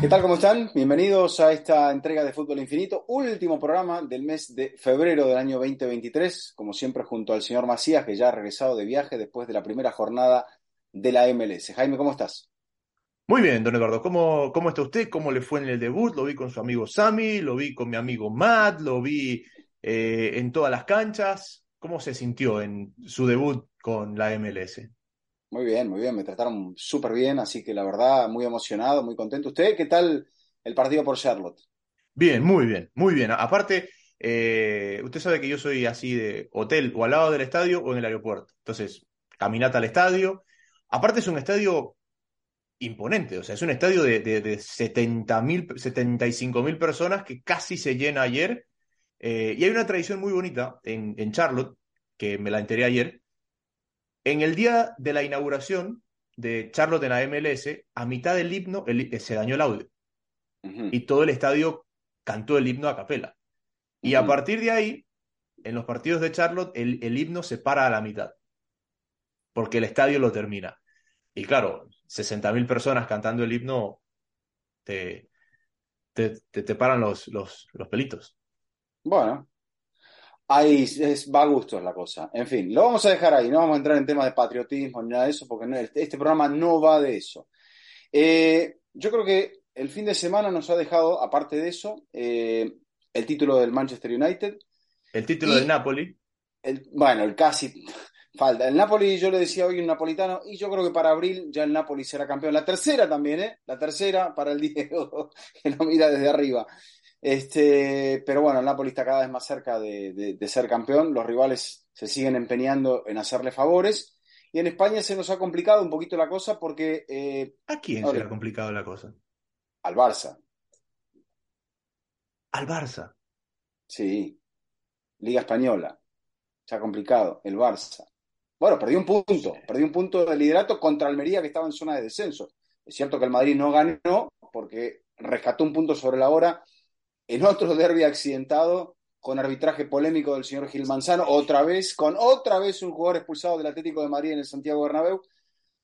¿Qué tal? ¿Cómo están? Bienvenidos a esta entrega de Fútbol Infinito, último programa del mes de febrero del año 2023, como siempre junto al señor Macías, que ya ha regresado de viaje después de la primera jornada de la MLS. Jaime, ¿cómo estás? Muy bien, don Eduardo. ¿Cómo, ¿Cómo está usted? ¿Cómo le fue en el debut? Lo vi con su amigo Sammy, lo vi con mi amigo Matt, lo vi eh, en todas las canchas. ¿Cómo se sintió en su debut con la MLS? Muy bien, muy bien, me trataron súper bien, así que la verdad, muy emocionado, muy contento. ¿Usted qué tal el partido por Charlotte? Bien, muy bien, muy bien. Aparte, eh, usted sabe que yo soy así de hotel o al lado del estadio o en el aeropuerto. Entonces, caminata al estadio. Aparte es un estadio imponente, o sea, es un estadio de, de, de 70 mil, 75 mil personas que casi se llena ayer. Eh, y hay una tradición muy bonita en, en Charlotte, que me la enteré ayer, en el día de la inauguración de Charlotte en la MLS, a mitad del himno el, se dañó el audio. Uh -huh. Y todo el estadio cantó el himno a capela. Y uh -huh. a partir de ahí, en los partidos de Charlotte, el, el, himno se para a la mitad. Porque el estadio lo termina. Y claro, 60.000 personas cantando el himno te, te, te, te paran los, los, los pelitos. Bueno, Ahí es, va a gusto la cosa. En fin, lo vamos a dejar ahí. No vamos a entrar en temas de patriotismo ni nada de eso, porque no, este, este, programa no va de eso. Eh, yo creo que el fin de semana nos ha dejado, aparte de eso, eh, el título del Manchester United. El título del Napoli. El, bueno, el casi falta. El Napoli, yo le decía hoy un napolitano, y yo creo que para abril ya el Napoli será campeón. La tercera también, ¿eh? La tercera para el Diego, que lo mira desde arriba. Este, pero bueno, el Napoli está cada vez más cerca de, de, de, ser campeón. Los rivales se siguen empeñando en hacerle favores. Y en España se nos ha complicado un poquito la cosa porque. Eh, ¿A quién se le ha complicado la cosa? Al Barça. ¿Al Barça? Sí. Liga Española. Se ha complicado. El Barça. Bueno, perdió un punto. Perdió un punto de liderato contra Almería que estaba en zona de descenso. Es cierto que el Madrid no ganó porque rescató un punto sobre la hora en otro derby accidentado con arbitraje polémico del señor Gil Manzano, otra vez, con otra vez un jugador expulsado del Atlético de Madrid en el Santiago Bernabéu.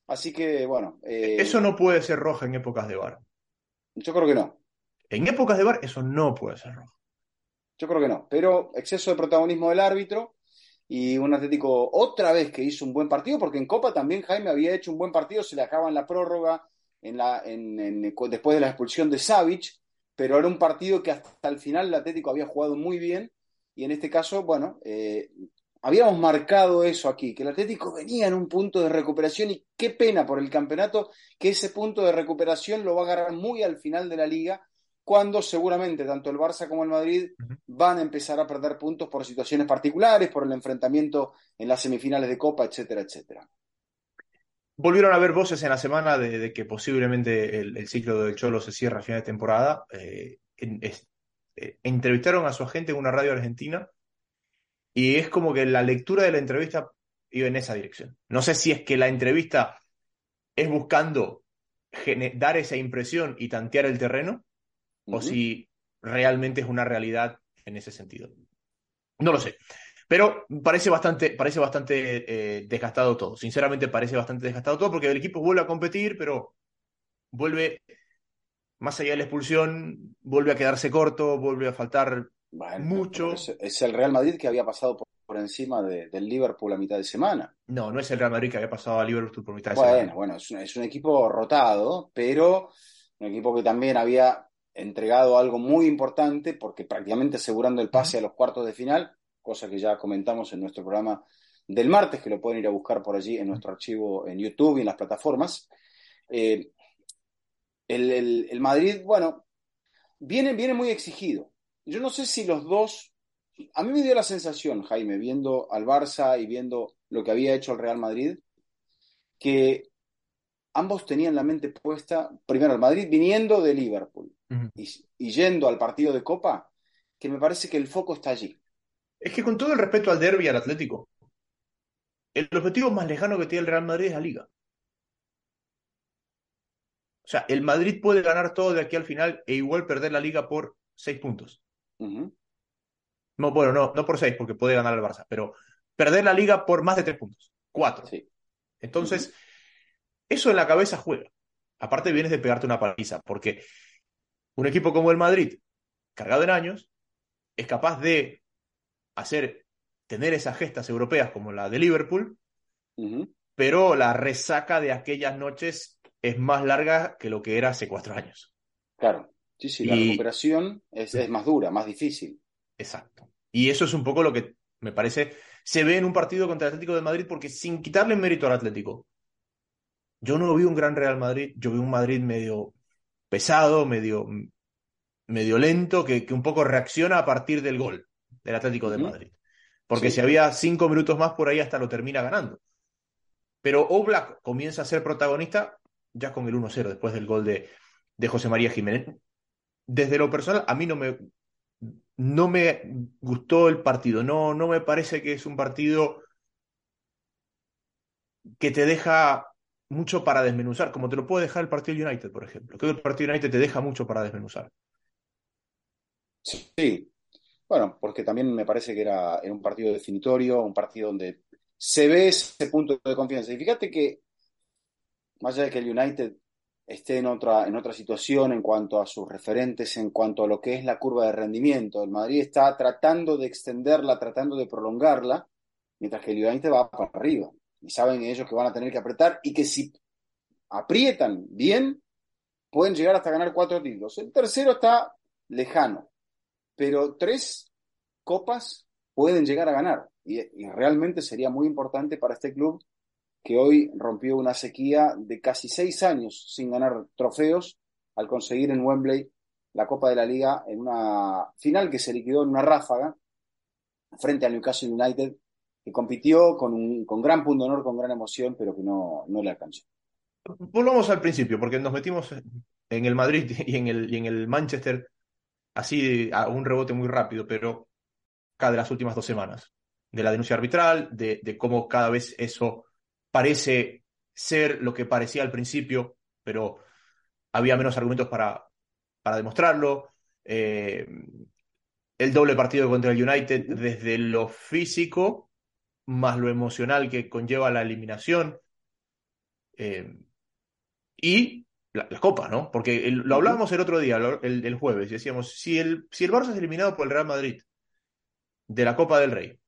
Así que, bueno. Eh, eso no puede ser roja en épocas de bar. Yo creo que no. En épocas de bar, eso no puede ser roja. Yo creo que no. Pero exceso de protagonismo del árbitro y un Atlético otra vez que hizo un buen partido, porque en Copa también Jaime había hecho un buen partido, se le acaba en la prórroga en la, en, en, después de la expulsión de Savic pero era un partido que hasta el final el Atlético había jugado muy bien y en este caso, bueno, eh, habíamos marcado eso aquí, que el Atlético venía en un punto de recuperación y qué pena por el campeonato que ese punto de recuperación lo va a agarrar muy al final de la liga, cuando seguramente tanto el Barça como el Madrid van a empezar a perder puntos por situaciones particulares, por el enfrentamiento en las semifinales de Copa, etcétera, etcétera. Volvieron a haber voces en la semana de, de que posiblemente el, el, ciclo del Cholo se cierra a final de temporada. Eh, en, es, eh, entrevistaron a su agente en una radio argentina y es como que la lectura de la entrevista iba en esa dirección. No sé si es que la entrevista es buscando dar esa impresión y tantear el terreno uh -huh. o si realmente es una realidad en ese sentido. No lo sé. Pero parece bastante, parece bastante eh, desgastado todo. Sinceramente parece bastante desgastado todo porque el equipo vuelve a competir, pero vuelve, más allá de la expulsión, vuelve a quedarse corto, vuelve a faltar bueno, mucho. Es, es, el Real Madrid que había pasado por, por encima de, del Liverpool a mitad de semana. No, no es el Real Madrid que había pasado a Liverpool por mitad de bueno, semana. Bueno, es un, es un equipo rotado, pero un equipo que también había entregado algo muy importante porque prácticamente asegurando el pase a los cuartos de final cosa que ya comentamos en nuestro programa del martes, que lo pueden ir a buscar por allí en nuestro archivo en YouTube y en las plataformas. Eh, el, el, el, Madrid, bueno, viene, viene muy exigido. Yo no sé si los dos, a mí me dio la sensación, Jaime, viendo al Barça y viendo lo que había hecho el Real Madrid, que ambos tenían la mente puesta, primero el Madrid viniendo de Liverpool uh -huh. y, y yendo al partido de Copa, que me parece que el foco está allí. Es que con todo el respeto al derby y al Atlético, el objetivo más lejano que tiene el Real Madrid es la Liga. O sea, el Madrid puede ganar todo de aquí al final e igual perder la Liga por seis puntos. Uh -huh. No, bueno, no, no por seis, porque puede ganar el Barça, pero perder la Liga por más de tres puntos. Cuatro. Sí. Entonces, uh -huh. eso en la cabeza juega. Aparte vienes de pegarte una paliza, porque un equipo como el Madrid, cargado en años, es capaz de hacer, tener esas gestas europeas como la de Liverpool, pero la resaca de aquellas noches es más larga que lo que era hace cuatro años. Claro, sí, sí, la recuperación es, es más dura, más difícil. Exacto. Y eso es un poco lo que me parece se ve en un partido contra el Atlético de Madrid, porque sin quitarle mérito al Atlético, yo no vi un gran Real Madrid, yo vi un Madrid medio pesado, medio, medio lento, que, que un poco reacciona a partir del gol del Atlético de Madrid. Porque si había cinco minutos más por ahí, hasta lo termina ganando. Pero Oblak comienza a ser protagonista ya con el 1-0, después del gol de, de José María Jiménez. Desde lo personal, a mí no me, no me gustó el partido. No, no me parece que es un partido que te deja mucho para desmenuzar, como te lo puede dejar el partido United, por ejemplo. Creo que el partido United te deja mucho para desmenuzar. Sí, bueno, porque también me parece que era, un partido definitorio, un partido donde se ve ese punto de confianza. Y fíjate que, más allá de que el United esté en otra, en otra situación en cuanto a sus referentes, en cuanto a lo que es la curva de rendimiento. El Madrid está tratando de extenderla, tratando de prolongarla, mientras que el United va para arriba. Y saben ellos que van a tener que apretar y que si aprietan bien, pueden llegar hasta ganar cuatro títulos. El tercero está lejano, pero tres copas pueden llegar a ganar. y realmente sería muy importante para este club que hoy rompió una sequía de casi seis años sin ganar trofeos al conseguir en Wembley la Copa de la Liga en una final que se liquidó en una ráfaga frente al Newcastle United, que compitió con, un, con gran honor, con gran emoción, pero que no, no le alcanzó. Volvamos al principio, porque nos metimos en el Madrid y en el, y en el Manchester así a un rebote muy rápido, pero cada de las últimas dos semanas, de la denuncia arbitral, de, cómo cada vez eso parece ser lo que parecía al principio, pero había menos argumentos para, para demostrarlo. Eh, el doble partido contra el United desde lo físico más lo emocional que conlleva la eliminación. Eh, y la, copa, ¿no? Porque lo hablábamos el otro día, el, el, jueves, decíamos, si el, si el Barça es eliminado por el Real Madrid de la Copa del Rey,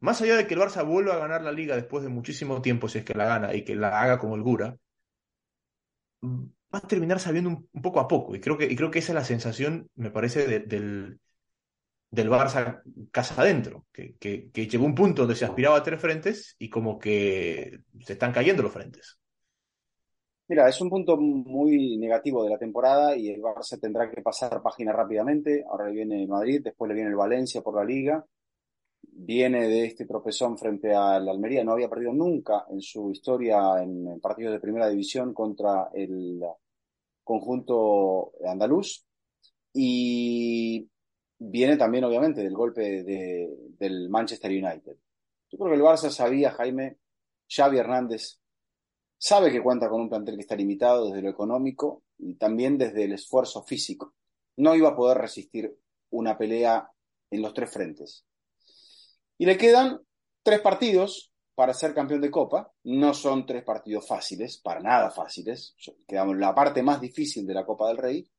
más allá de que el Barça vuelva a ganar la liga después de muchísimo tiempo, si es que la gana y que la haga con holgura, va a terminar sabiendo un, poco a poco. Y creo que, y creo que esa es la sensación, me parece, del, del Barça casa adentro, que, que, que, llegó un punto donde se aspiraba a tres frentes y como que se están cayendo los frentes. Mira, es un punto muy negativo de la temporada y el Barça tendrá que pasar página rápidamente. Ahora le viene Madrid, después le viene el Valencia por la liga viene de este tropezón frente al Almería, no había perdido nunca en su historia en, partidos de primera división contra el conjunto andaluz y viene también obviamente del golpe de, del Manchester United. Yo creo que el Barça sabía, Jaime, Xavi Hernández sabe que cuenta con un plantel que está limitado desde lo económico y también desde el esfuerzo físico. No iba a poder resistir una pelea en los tres frentes. Y le quedan tres partidos para ser campeón de Copa. No son tres partidos fáciles, para nada fáciles. Quedamos la parte más difícil de la Copa del Rey.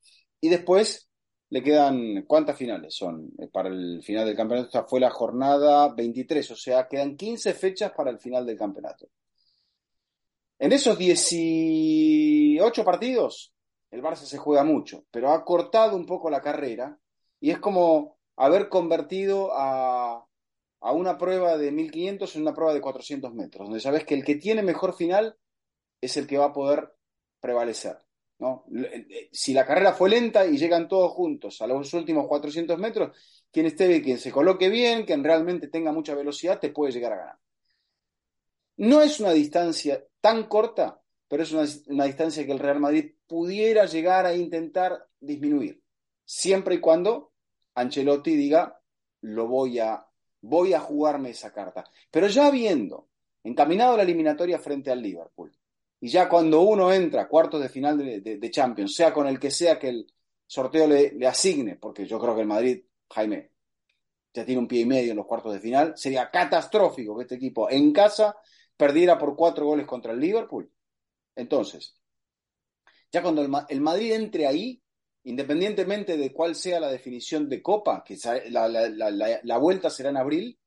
Y después le quedan, ¿cuántas finales son? Eh, para el final del campeonato, esta fue la jornada 23, o sea, quedan 15 fechas para el final del campeonato. En esos 18 partidos, el Barça se juega mucho, pero ha cortado un poco la carrera y es como haber convertido a, una prueba de 1500 en una prueba de 400 metros, donde sabes que el que tiene mejor final es el que va a poder prevalecer. ¿no? Eh, si la carrera fue lenta y llegan todos juntos a los últimos 400 metros, quien esté quien se coloque bien, quien realmente tenga mucha velocidad, te puede llegar a ganar. No es una distancia tan corta, pero es una, distancia que el Real Madrid pudiera llegar a intentar disminuir, siempre y cuando Ancelotti diga, lo voy a voy a jugarme esa carta. Pero ya viendo encaminado la eliminatoria frente al Liverpool, y ya cuando uno entra a cuartos de final de, Champions, sea con el que sea que el sorteo le, le, asigne, porque yo creo que el Madrid, Jaime, ya tiene un pie y medio en los cuartos de final, sería catastrófico que este equipo en casa perdiera por cuatro goles contra el Liverpool. Entonces, ya cuando el, Madrid entre ahí, independientemente de cuál sea la definición de Copa, que la, vuelta será en abril,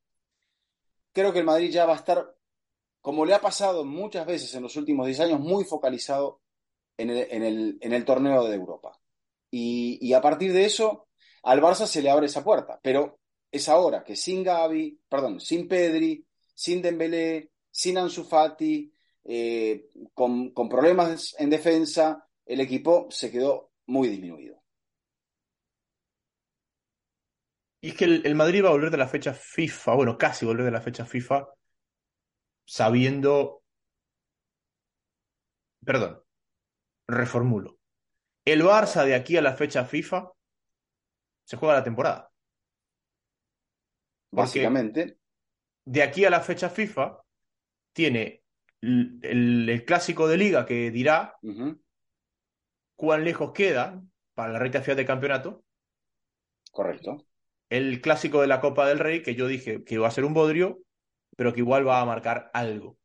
creo que el Madrid ya va a estar, como le ha pasado muchas veces en los últimos 10 años, muy focalizado en el, torneo de Europa. Y, y, a partir de eso, al Barça se le abre esa puerta. Pero es ahora que sin Gaby, perdón, sin Pedri, sin Dembélé, sin Ansu Fati, eh, con, con problemas en defensa, el equipo se quedó muy disminuido. Y es que el, Madrid va a volver de la fecha FIFA, bueno, casi volver de la fecha FIFA, sabiendo. Perdón, reformulo. El Barça de aquí a la fecha FIFA se juega la temporada. Básicamente. De aquí a la fecha FIFA tiene el, clásico de liga que dirá cuán lejos queda para la recta final de campeonato. Correcto. El clásico de la Copa del Rey, que yo dije que iba a ser un bodrio, pero que igual va a marcar algo.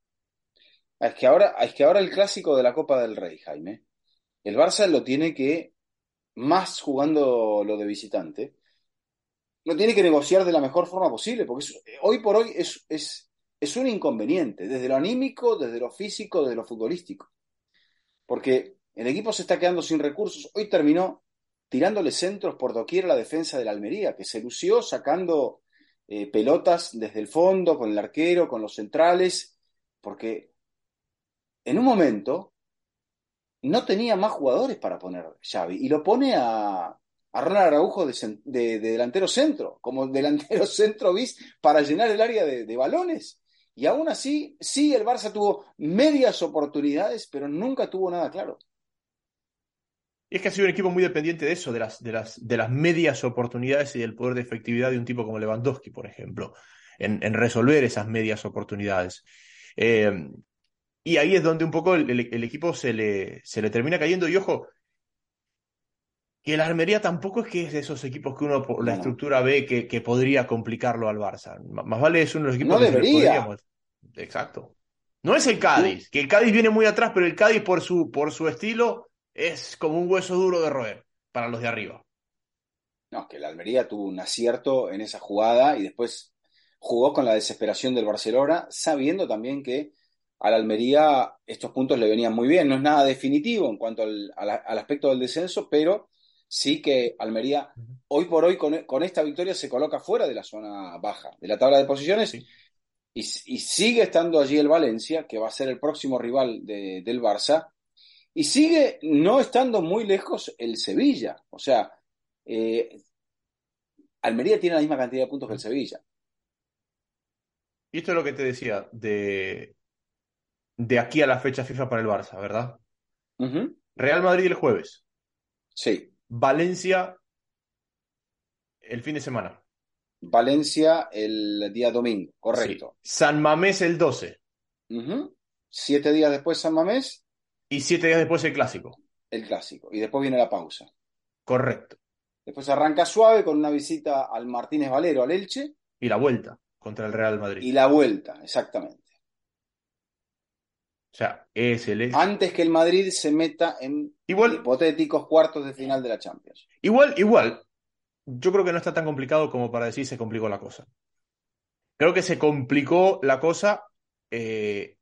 Es que ahora, es que ahora el clásico de la Copa del Rey, Jaime, el Barça lo tiene que, más jugando lo de visitante, lo tiene que negociar de la mejor forma posible, porque hoy por hoy es, es, es un inconveniente, desde lo anímico, desde lo físico, desde lo futbolístico. Porque el equipo se está quedando sin recursos. Hoy terminó tirándole centros por doquier a la defensa de la Almería, que se lució sacando eh, pelotas desde el fondo, con el arquero, con los centrales, porque en un momento no tenía más jugadores para poner Xavi y lo pone a, a Ronald Araujo de, delantero centro, como delantero centro bis para llenar el área de, de balones. Y aún así, sí, el Barça tuvo medias oportunidades, pero nunca tuvo nada claro. Y es que ha sido un equipo muy dependiente de eso, de las, de las, de las medias oportunidades y del poder de efectividad de un tipo como Lewandowski, por ejemplo, en, resolver esas medias oportunidades. Eh, y ahí es donde un poco el, equipo se le, se le termina cayendo. Y ojo, que la Armería tampoco es que es de esos equipos que uno por la estructura ve que, que, podría complicarlo al Barça. más vale es uno de los equipos no que debería. Exacto. No es el Cádiz, que el Cádiz viene muy atrás, pero el Cádiz por su, por su estilo es como un hueso duro de roer para los de arriba. No, que la Almería tuvo un acierto en esa jugada y después jugó con la desesperación del Barcelona, sabiendo también que a la Almería estos puntos le venían muy bien. No es nada definitivo en cuanto al, aspecto del descenso, pero sí que Almería hoy por hoy con, esta victoria se coloca fuera de la zona baja de la tabla de posiciones y, y, sigue estando allí el Valencia, que va a ser el próximo rival del Barça, y sigue no estando muy lejos el Sevilla. O sea, eh, Almería tiene la misma cantidad de puntos que el Sevilla. Y esto es lo que te decía de, de aquí a la fecha FIFA para el Barça, ¿verdad? Real Madrid el jueves. Sí. Valencia el fin de semana. Valencia el día domingo, correcto. San Mamés el 12. Siete días después San Mamés. Y siete días después el clásico. El clásico. Y después viene la pausa. Correcto. Después arranca suave con una visita al Martínez Valero, al Elche. Y la vuelta contra el Real Madrid. Y la vuelta, exactamente. O sea, es el... Antes que el Madrid se meta en igual, hipotéticos cuartos de final de la Champions. Igual, igual. Yo creo que no está tan complicado como para decir se complicó la cosa. Creo que se complicó la cosa eh,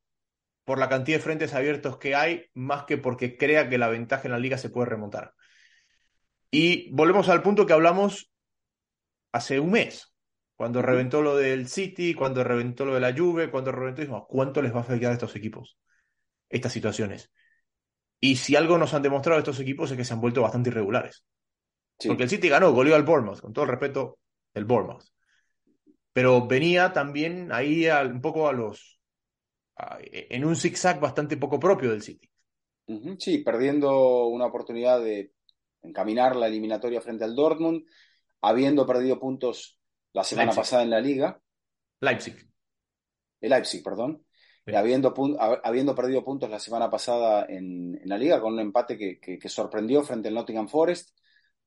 por la cantidad de frentes abiertos que hay, más que porque crea que la ventaja en la liga se puede remontar. Y volvemos al punto que hablamos hace un mes, cuando reventó lo del City, cuando reventó lo de la Juve, cuando reventó, ¿cuánto les va a afectar a estos equipos? Estas situaciones. Y si algo nos han demostrado estos equipos es que se han vuelto bastante irregulares. Porque el City ganó, goleó al Bournemouth, con todo el respeto, el Bournemouth. Pero venía también ahí un poco a los, en un zigzag bastante poco propio del City. Sí, perdiendo una oportunidad de encaminar la eliminatoria frente al Dortmund, habiendo perdido puntos la semana pasada en la liga. Leipzig. El Leipzig, perdón. Habiendo, habiendo, perdido puntos la semana pasada en, la liga con un empate que, que, sorprendió frente al Nottingham Forest.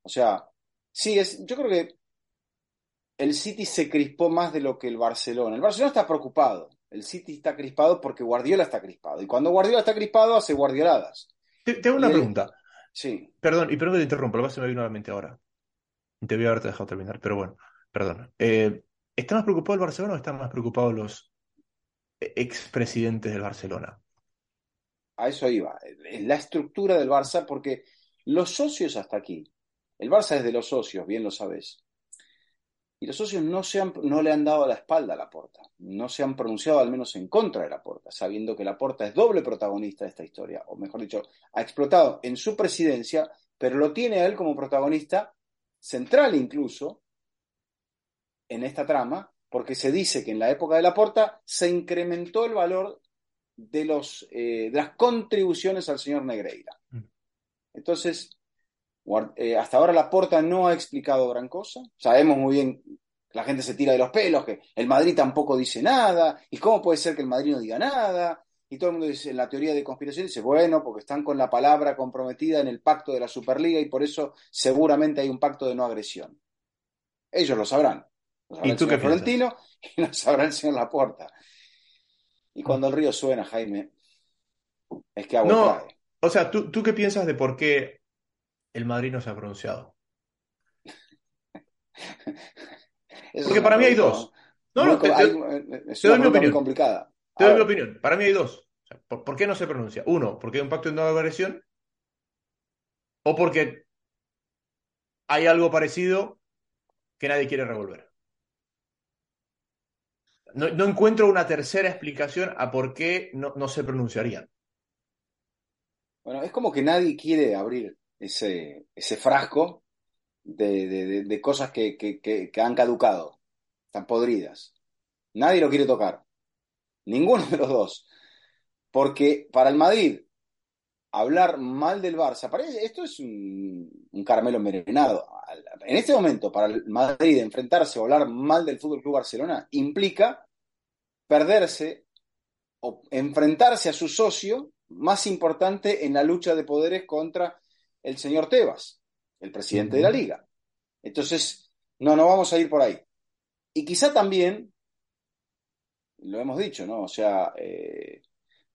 O sea, sí, es, yo creo que el City se crispó más de lo que el Barcelona. El Barcelona está preocupado el City está crispado porque Guardiola está crispado. Y cuando Guardiola está crispado, hace guardioladas. Tengo una pregunta. Sí. Perdón, y perdón que te interrumpa, lo que se me vino a la mente ahora. Te voy a haberte dejado terminar, pero bueno, perdón. Eh, ¿Está más preocupado el Barcelona o están más preocupados los expresidentes del Barcelona? A eso iba. La estructura del Barça, porque los socios hasta aquí, el Barça es de los socios, bien lo sabes. Y los socios no, se han, no le han dado la espalda a la porta, no se han pronunciado al menos en contra de la porta, sabiendo que la porta es doble protagonista de esta historia, o mejor dicho, ha explotado en su presidencia, pero lo tiene a él como protagonista central incluso en esta trama, porque se dice que en la época de la porta se incrementó el valor de, los, eh, de las contribuciones al señor Negreira. Mm. Entonces, eh, hasta ahora la Porta no ha explicado gran cosa. Sabemos muy bien, la gente se tira de los pelos, que el Madrid tampoco dice nada, y cómo puede ser que el Madrid no diga nada. Y todo el mundo dice, en la teoría de conspiración dice, bueno, porque están con la palabra comprometida en el pacto de la Superliga y por eso seguramente hay un pacto de no agresión. Ellos lo sabrán. Lo sabrá ¿Y tú el señor Florentino y lo sabrá el señor Laporta. Y cuando el río suena, Jaime, es que agua no, O sea, ¿tú, ¿tú qué piensas de por qué el Madrid no se ha pronunciado. Porque para mí hay dos. No, no, te, doy mi opinión. complicada. Te doy mi opinión. Para mí hay dos. ¿por, qué no se pronuncia? Uno, porque hay un pacto de no agresión. O porque hay algo parecido que nadie quiere revolver. No, encuentro una tercera explicación a por qué no, no se pronunciarían. Bueno, es como que nadie quiere abrir ese, ese frasco de, cosas que, que, han caducado, están podridas. Nadie lo quiere tocar. Ninguno de los dos. Porque para el Madrid, hablar mal del Barça, para esto es un, un, caramelo envenenado. En este momento, para el Madrid, enfrentarse o hablar mal del Fútbol Club Barcelona implica perderse o enfrentarse a su socio más importante en la lucha de poderes contra el señor Tebas, el presidente de la liga. Entonces, no, no vamos a ir por ahí. Y quizá también, lo hemos dicho, ¿no? O sea, eh,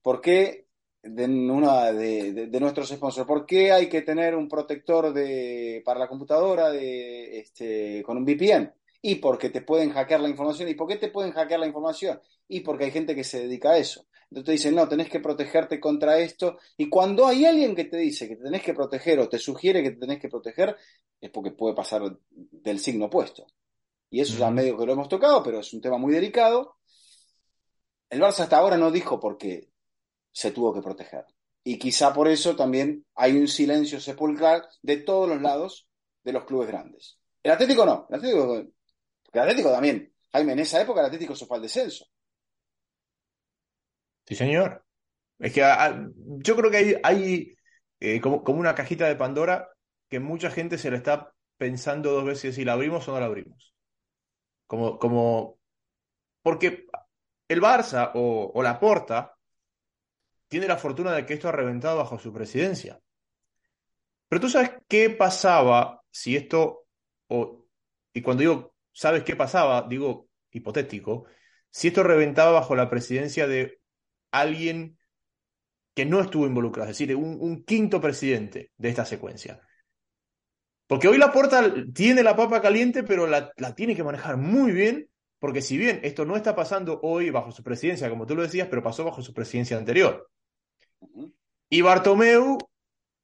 ¿por qué de, una de, nuestros sponsors, por qué hay que tener un protector de, para la computadora de, este, con un VPN? Y porque te pueden hackear la información. ¿Y por qué te pueden hackear la información? Y porque hay gente que se dedica a eso. Entonces te dicen, no, tenés que protegerte contra esto. Y cuando hay alguien que te dice que te tenés que proteger o te sugiere que te tenés que proteger, es porque puede pasar del signo opuesto. Y eso ya medio que lo hemos tocado, pero es un tema muy delicado. El Barça hasta ahora no dijo por qué se tuvo que proteger. Y quizá por eso también hay un silencio sepulcral de todos los lados de los clubes grandes. El Atlético no. El Atlético, el Atlético también. Jaime, en esa época el Atlético se fue al descenso. Sí, señor. Es que yo creo que hay, hay eh, como, como, una cajita de Pandora que mucha gente se le está pensando dos veces si la abrimos o no la abrimos. Como, como, porque el Barça o, o la Porta tiene la fortuna de que esto ha reventado bajo su presidencia. Pero tú sabes qué pasaba si esto, o, y cuando digo, ¿sabes qué pasaba? Digo hipotético, si esto reventaba bajo la presidencia de alguien que no estuvo involucrado, es decir, un, quinto presidente de esta secuencia. Porque hoy la puerta tiene la papa caliente, pero la, tiene que manejar muy bien, porque si bien esto no está pasando hoy bajo su presidencia, como tú lo decías, pero pasó bajo su presidencia anterior. Y Bartomeu,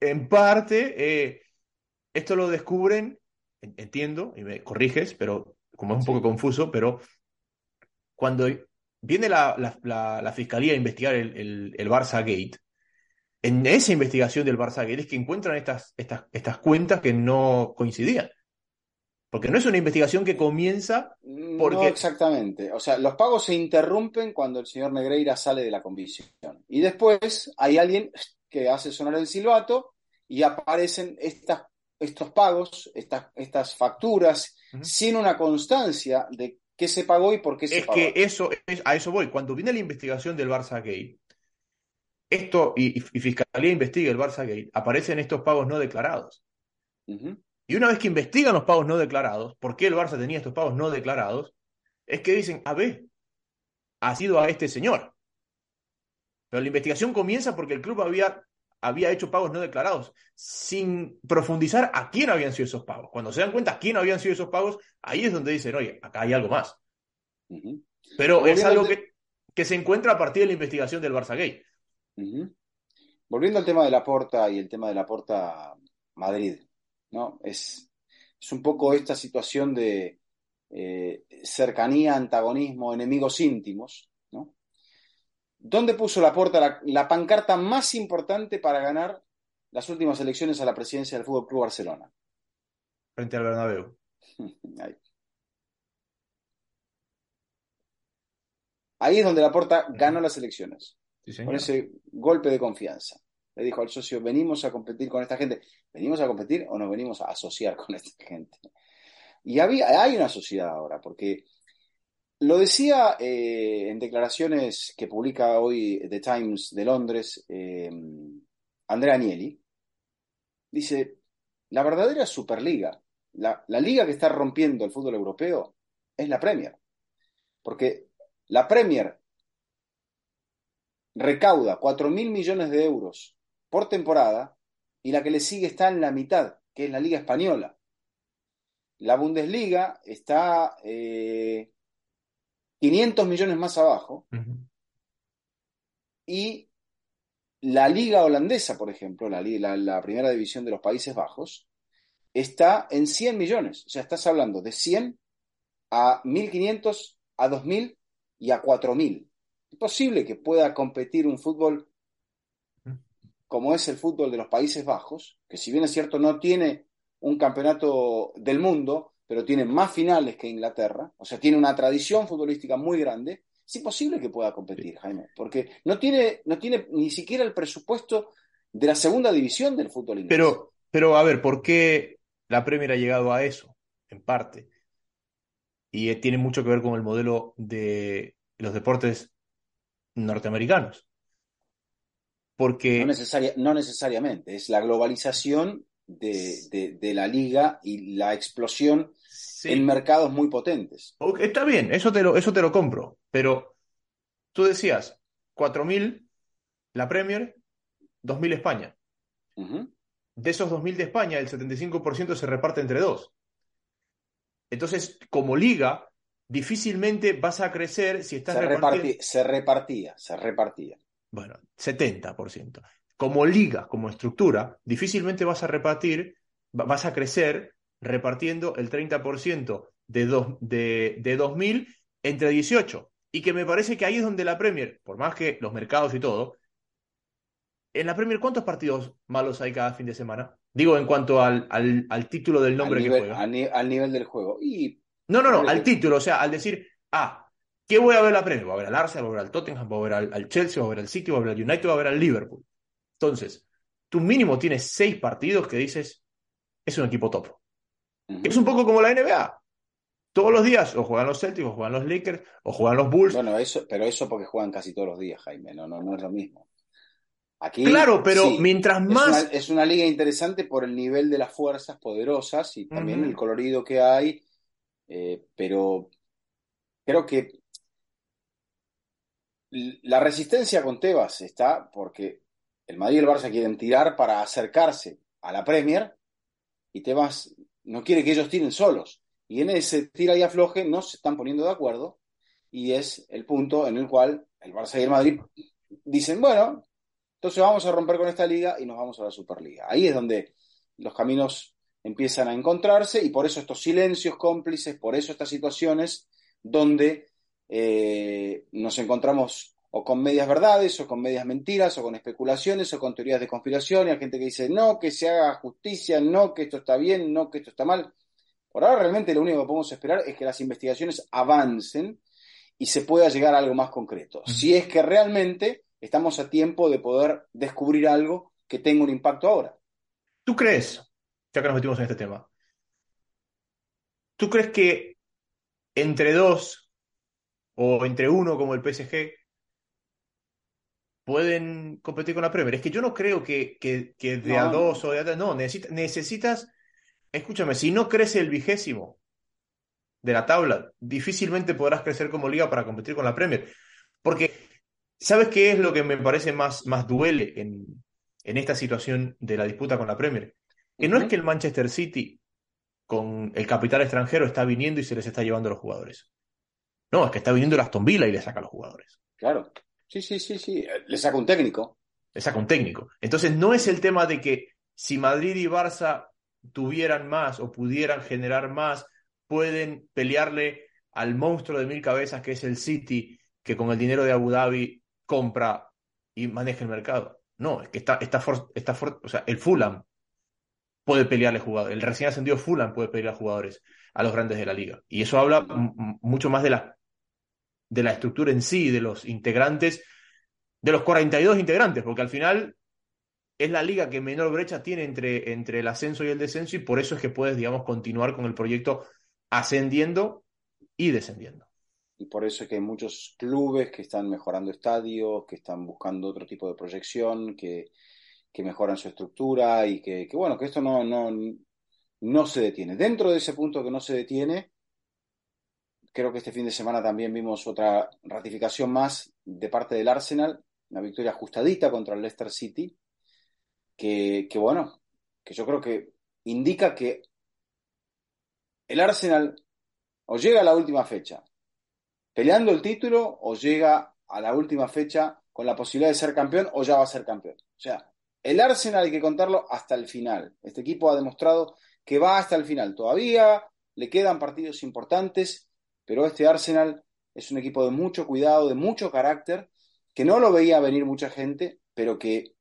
en parte, eh, esto lo descubren, entiendo, y me corriges, pero como es un poco confuso, pero cuando viene la, la, fiscalía a investigar el, el, Barça Gate. En esa investigación del Barça Gate es que encuentran estas, estas, estas cuentas que no coincidían. Porque no es una investigación que comienza porque... No exactamente. O sea, los pagos se interrumpen cuando el señor Negreira sale de la comisión. Y después hay alguien que hace sonar el silbato y aparecen estas, estos pagos, estas, estas facturas, sin una constancia de qué se pagó y por qué se es que eso, es, a eso voy. Cuando viene la investigación del Barça Gate, esto, y, Fiscalía investiga el Barça Gate, aparecen estos pagos no declarados. Y una vez que investigan los pagos no declarados, por qué el Barça tenía estos pagos no declarados, es que dicen, a ver, ha sido a este señor. Pero la investigación comienza porque el club había había hecho pagos no declarados, sin profundizar a quién habían sido esos pagos. Cuando se dan cuenta a quién habían sido esos pagos, ahí es donde dicen, oye, acá hay algo más. Pero es algo que, que, se encuentra a partir de la investigación del Barça Gay. Volviendo al tema de la Porta y el tema de la Porta Madrid, ¿no? Es, es un poco esta situación de eh, cercanía, antagonismo, enemigos íntimos. ¿Dónde puso la Porta la, pancarta más importante para ganar las últimas elecciones a la presidencia del Fútbol Club Barcelona? Frente al Bernabéu. Ahí. Ahí es donde la Porta ganó las elecciones. con ese golpe de confianza. Le dijo al socio, venimos a competir con esta gente. ¿Venimos a competir o nos venimos a asociar con esta gente? Y había, hay una sociedad ahora, porque lo decía eh, en declaraciones que publica hoy The Times de Londres, eh, Andrea Agnelli, dice, la verdadera Superliga, la, la liga que está rompiendo el fútbol europeo, es la Premier. Porque la Premier recauda 4 mil millones de euros por temporada y la que le sigue está en la mitad, que es la Liga Española. La Bundesliga está eh, 500 millones más abajo. Y la liga holandesa, por ejemplo, la, la, primera división de los Países Bajos, está en 100 millones. O sea, estás hablando de 100 a 1.500 a 2.000 y a 4.000. Es posible que pueda competir un fútbol como es el fútbol de los Países Bajos, que si bien es cierto no tiene un campeonato del mundo, pero tiene más finales que Inglaterra, o sea, tiene una tradición futbolística muy grande, es imposible que pueda competir, Jaime, porque no tiene, no tiene ni siquiera el presupuesto de la segunda división del fútbol inglés. Pero, pero a ver, ¿por qué la Premier ha llegado a eso? En parte. Y eh, tiene mucho que ver con el modelo de los deportes norteamericanos. Porque... No, no necesariamente, es la globalización de, de, la liga y la explosión en mercados muy potentes. está bien, eso te, lo, eso te lo compro, pero tú decías 4.000 la Premier, 2.000 España. De esos 2.000 de España, el 75% se reparte entre dos. Entonces, como liga, difícilmente vas a crecer si estás se, se repartía, se repartía. Bueno, 70% como liga, como estructura, difícilmente vas a repartir, vas a crecer repartiendo el 30% de, dos, de, de 2000 entre 18. Y que me parece que ahí es donde la Premier, por más que los mercados y todo, en la Premier, ¿cuántos partidos malos hay cada fin de semana? Digo, en cuanto al, al, título del nombre que juega. Al, nivel del juego. Y... No, no, no, al título, o sea, al decir, ah, ¿qué voy a ver la Premier? Voy a ver al Arsenal, voy a ver al Tottenham, voy a ver al, al Chelsea, voy a ver al City, voy a ver al United, voy a ver al Liverpool. Entonces, tú mínimo tienes seis partidos que dices, es un equipo top. Es un poco como la NBA. Todos los días o juegan los Celtics, o juegan los Lakers, o juegan los Bulls. Bueno, eso, pero eso porque juegan casi todos los días, Jaime, no, no, no es lo mismo. Aquí, claro, pero mientras más. Es una, liga interesante por el nivel de las fuerzas poderosas y también el colorido que hay, eh, pero creo que la resistencia con Tebas está porque el Madrid y el Barça quieren tirar para acercarse a la Premier y Tebas no quiere que ellos tiren solos. Y en ese tira y afloje no se están poniendo de acuerdo y es el punto en el cual el Barça y el Madrid dicen, bueno, entonces vamos a romper con esta liga y nos vamos a la Superliga. Ahí es donde los caminos empiezan a encontrarse y por eso estos silencios cómplices, por eso estas situaciones donde eh, nos encontramos o con medias verdades, o con medias mentiras, o con especulaciones, o con teorías de conspiración, y hay gente que dice no, que se haga justicia, no, que esto está bien, no, que esto está mal. Por ahora realmente lo único que podemos esperar es que las investigaciones avancen y se pueda llegar a algo más concreto. Si es que realmente estamos a tiempo de poder descubrir algo que tenga un impacto ahora. ¿Tú crees, ya que nos metimos en este tema, ¿tú crees que entre dos o entre uno como el PSG pueden competir con la Premier. Es que yo no creo que, que, de a dos o de a tres. No, necesitas, escúchame, si no crece el vigésimo de la tabla, difícilmente podrás crecer como liga para competir con la Premier. Porque, ¿sabes qué es lo que me parece más, más duele en, en esta situación de la disputa con la Premier. Que no es que el Manchester City con el capital extranjero está viniendo y se les está llevando a los jugadores. No, es que está viniendo el Aston Villa y le saca a los jugadores. Claro. Sí, sí, sí, sí. Le saca un técnico. Le saca un técnico. Entonces no es el tema de que si Madrid y Barça tuvieran más o pudieran generar más, pueden pelearle al monstruo de mil cabezas que es el City, que con el dinero de Abu Dhabi compra y maneja el mercado. No, es que está, está, está o sea, el Fulham puede pelearle jugadores, el recién ascendido Fulham puede pelear a jugadores a los grandes de la liga. Y eso habla mucho más de la, de la estructura en sí, de los integrantes, de los 42 integrantes, porque al final es la liga que menor brecha tiene entre, entre el ascenso y el descenso y por eso es que puedes, digamos, continuar con el proyecto ascendiendo y descendiendo. Y por eso es que hay muchos clubes que están mejorando estadios, que están buscando otro tipo de proyección, que, que mejoran su estructura y que, bueno, que esto no, no, no se detiene. Dentro de ese punto que no se detiene, creo que este fin de semana también vimos otra ratificación más de parte del Arsenal, una victoria ajustadita contra el Leicester City, que, bueno, que yo creo que indica que el Arsenal o llega a la última fecha peleando el título o llega a la última fecha con la posibilidad de ser campeón o ya va a ser campeón. O sea, el Arsenal hay que contarlo hasta el final. Este equipo ha demostrado que va hasta el final. Todavía le quedan partidos importantes, pero este Arsenal es un equipo de mucho cuidado, de mucho carácter, que no lo veía venir mucha gente, pero que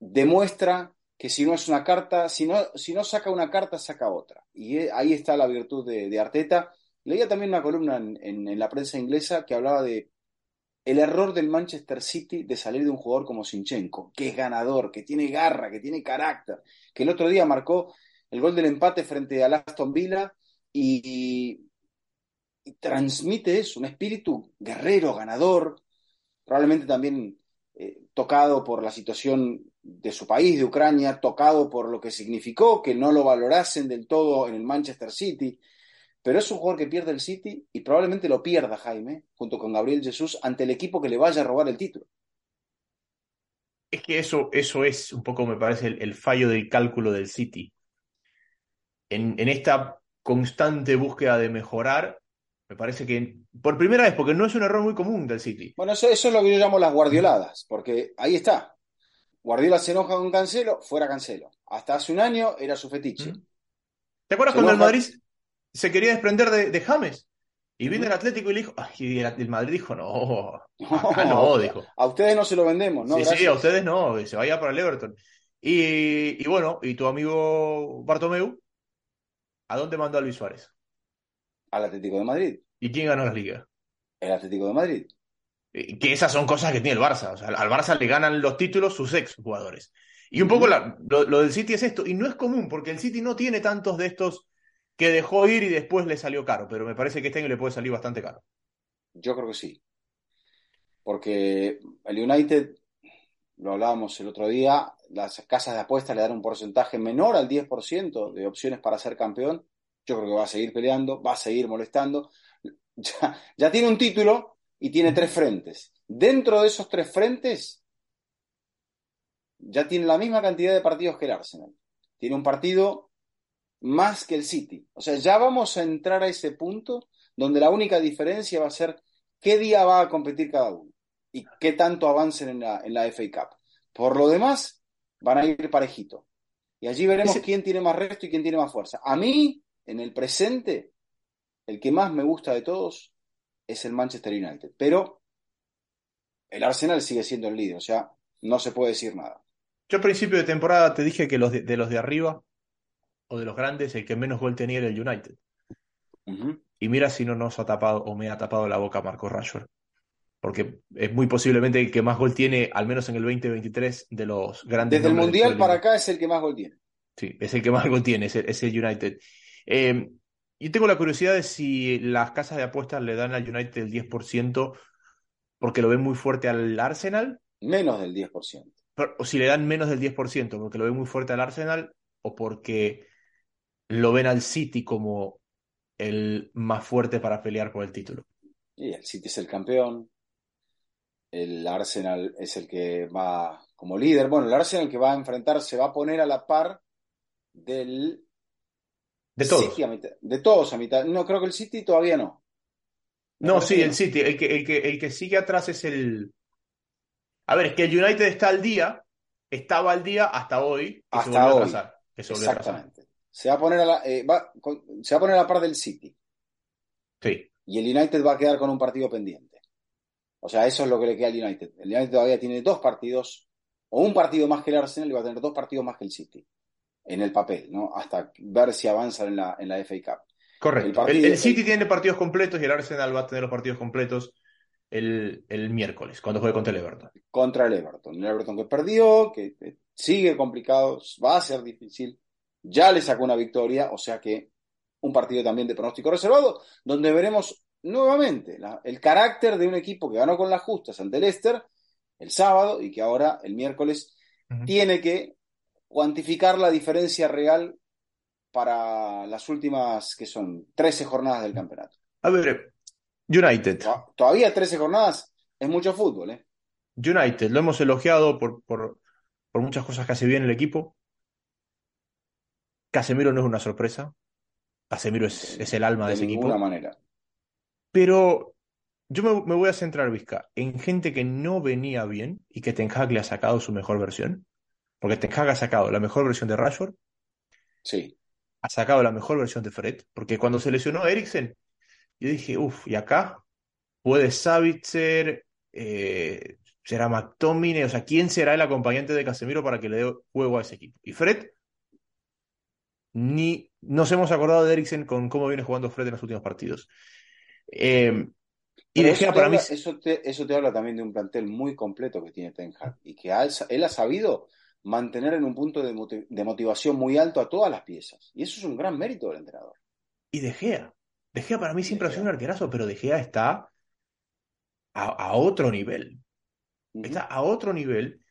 demuestra que si no es una carta, si no, si no saca una carta, saca otra. Y ahí está la virtud de, Arteta. Leía también una columna en, la prensa inglesa que hablaba de el error del Manchester City de salir de un jugador como Sinchenko, que es ganador, que tiene garra, que tiene carácter, que el otro día marcó el gol del empate frente al Aston Villa y, transmite eso, un espíritu guerrero, ganador, probablemente también eh, tocado por la situación de su país, de Ucrania, tocado por lo que significó que no lo valorasen del todo en el Manchester City. Pero es un jugador que pierde el City y probablemente lo pierda Jaime, junto con Gabriel Jesús, ante el equipo que le vaya a robar el título. Es que eso, eso es un poco, me parece, el, fallo del cálculo del City. En, en, esta constante búsqueda de mejorar, me parece que por primera vez, porque no es un error muy común del City. Bueno, eso, eso es lo que yo llamo las guardioladas, porque ahí está. Guardiola se enoja con Cancelo, fuera Cancelo. Hasta hace un año era su fetiche. ¿Te acuerdas cuando el Madrid se quería desprender de, James? Y vino el Atlético y le dijo, y el, Madrid dijo, no, acá no, dijo. A ustedes no se lo vendemos, ¿no? Sí, sí, a ustedes no, se vaya para el Everton. Y, y, bueno, y tu amigo Bartomeu, ¿a dónde mandó a Luis Suárez? Al Atlético de Madrid. ¿Y quién ganó la liga? El Atlético de Madrid. Eh, que esas son cosas que tiene el Barça. O sea, al Barça le ganan los títulos sus ex jugadores. Y un poco lo, del City es esto, y no es común, porque el City no tiene tantos de estos que dejó ir y después le salió caro, pero me parece que este año le puede salir bastante caro. Yo creo que sí. Porque el United, lo hablábamos el otro día, las casas de apuestas le dan un porcentaje menor al 10% de opciones para ser campeón. Yo creo que va a seguir peleando, va a seguir molestando. Ya, ya tiene un título, y tiene tres frentes. Dentro de esos tres frentes, ya tiene la misma cantidad de partidos que el Arsenal. Tiene un partido más que el City. O sea, ya vamos a entrar a ese punto donde la única diferencia va a ser qué día va a competir cada uno y qué tanto avancen en la, en la FA Cup. Por lo demás, van a ir parejito. Y allí veremos quién tiene más resto y quién tiene más fuerza. A mí, en el presente, el que más me gusta de todos es el Manchester United. Pero el Arsenal sigue siendo el líder, o sea, no se puede decir nada. Yo a principio de temporada te dije que los de, los de arriba o de los grandes, el que menos gol tenía era el United. Y mira si no nos ha tapado o me ha tapado la boca Marco Rashford. Porque es muy posiblemente el que más gol tiene, al menos en el 2023, de los grandes. Desde el Mundial para acá es el que más gol tiene. Sí, es el que más gol tiene, es el, United. Eh, y tengo la curiosidad de si las casas de apuestas le dan al United el 10% porque lo ven muy fuerte al Arsenal. Menos del 10%. o si le dan menos del 10% porque lo ven muy fuerte al Arsenal o porque lo ven al City como el más fuerte para pelear por el título. Y el City es el campeón. El Arsenal es el que va como líder. Bueno, el Arsenal que va a enfrentar se va a poner a la par del de todos. City a mitad, de todos a mitad. No, creo que el City todavía no. Me No, sí, el no. City. El que, el que, el que sigue atrás es el. A ver, es que el United está al día, estaba al día hasta hoy, y se Hasta volvió a hoy. atrasar. Que se volvió a atrasar. Exactamente. Se va a poner a la, eh, va- se va a poner a la par del City. Sí. Y el United va a quedar con un partido pendiente. O sea, eso es lo que le queda al United. El United todavía tiene dos partidos, o un partido más que el Arsenal, y va a tener dos partidos más que el City. En el papel, ¿no? Hasta ver si avanzan en la, en la FA Cup. Correcto. El El, partido- el City el- tiene partidos completos y el Arsenal va a tener los partidos completos el, el miércoles, cuando juegue contra el Everton. contra el Everton. El Everton que perdió, que sigue complicado, va a ser difícil. Ya le sacó una victoria, o sea que un partido también de pronóstico reservado, donde veremos nuevamente la- el carácter de un equipo que ganó con las justas ante el Leicester el sábado y que ahora el miércoles tiene que cuantificar la diferencia real para las últimas, que son 13 jornadas del campeonato. A ver, United. To- Todavía 13 jornadas es mucho fútbol, ¿eh? United, lo hemos elogiado por, por, por muchas cosas que hace bien el equipo. Casemiro no es una sorpresa. Casemiro es, es el alma de, de ese ninguna equipo. manera. Pero yo me, me voy a centrar, Vizca, en gente que no venía bien y que Ten Hag le ha sacado su mejor versión. Porque Ten Hag ha sacado la mejor versión de Rashford, Sí. ha sacado la mejor versión de Fred. Porque cuando se lesionó Eriksen, yo dije, uff, y acá puede Savitzer, eh, será McTominay, o sea, ¿quién será el acompañante de Casemiro para que le dé juego a ese equipo? Y Fred, ni nos hemos acordado de Eriksen con cómo viene jugando Fred en los últimos partidos. Eh, y De eso te para habla, mí, eso te, eso te habla también de un plantel muy completo que tiene Ten Hag y que ha- él ha sabido mantener en un punto de, motiv- de motivación muy alto a todas las piezas. Y eso es un gran mérito del entrenador. y De Gea. De Gea para mí siempre ha sido un arquerazo, pero De Gea está a, a otro nivel. Está a otro nivel.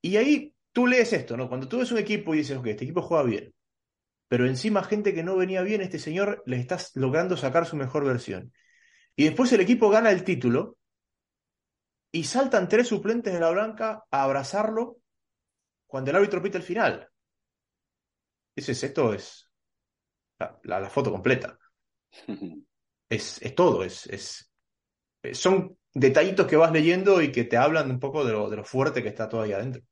Y ahí tú lees esto, ¿no? Cuando tú ves un equipo y dices, ok, este equipo juega bien, pero encima gente que no venía bien, este señor le está logrando sacar su mejor versión. Y después el equipo gana el título y saltan tres suplentes de la Blanca a abrazarlo cuando el árbitro pita el final. Dices, esto es la, la- la foto completa. Es, es todo, es, es, eh, son detallitos que vas leyendo y que te hablan un poco de lo, de lo fuerte que está todo ahí adentro.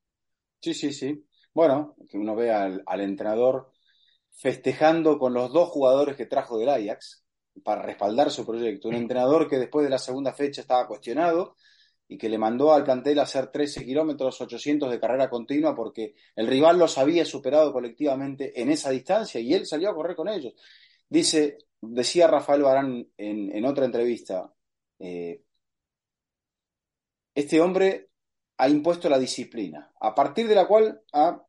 Sí, sí, sí. Bueno, que uno ve al, al entrenador festejando con los dos jugadores que trajo del Ajax para respaldar su proyecto. Un entrenador que después de la segunda fecha estaba cuestionado y que le mandó al plantel hacer 13 kilómetros, 800 de carrera continua porque el rival los había superado colectivamente en esa distancia y él salió a correr con ellos. Dice, decía Rafael Barán en, en otra entrevista, eh, este hombre ha impuesto la disciplina, a partir de la cual ha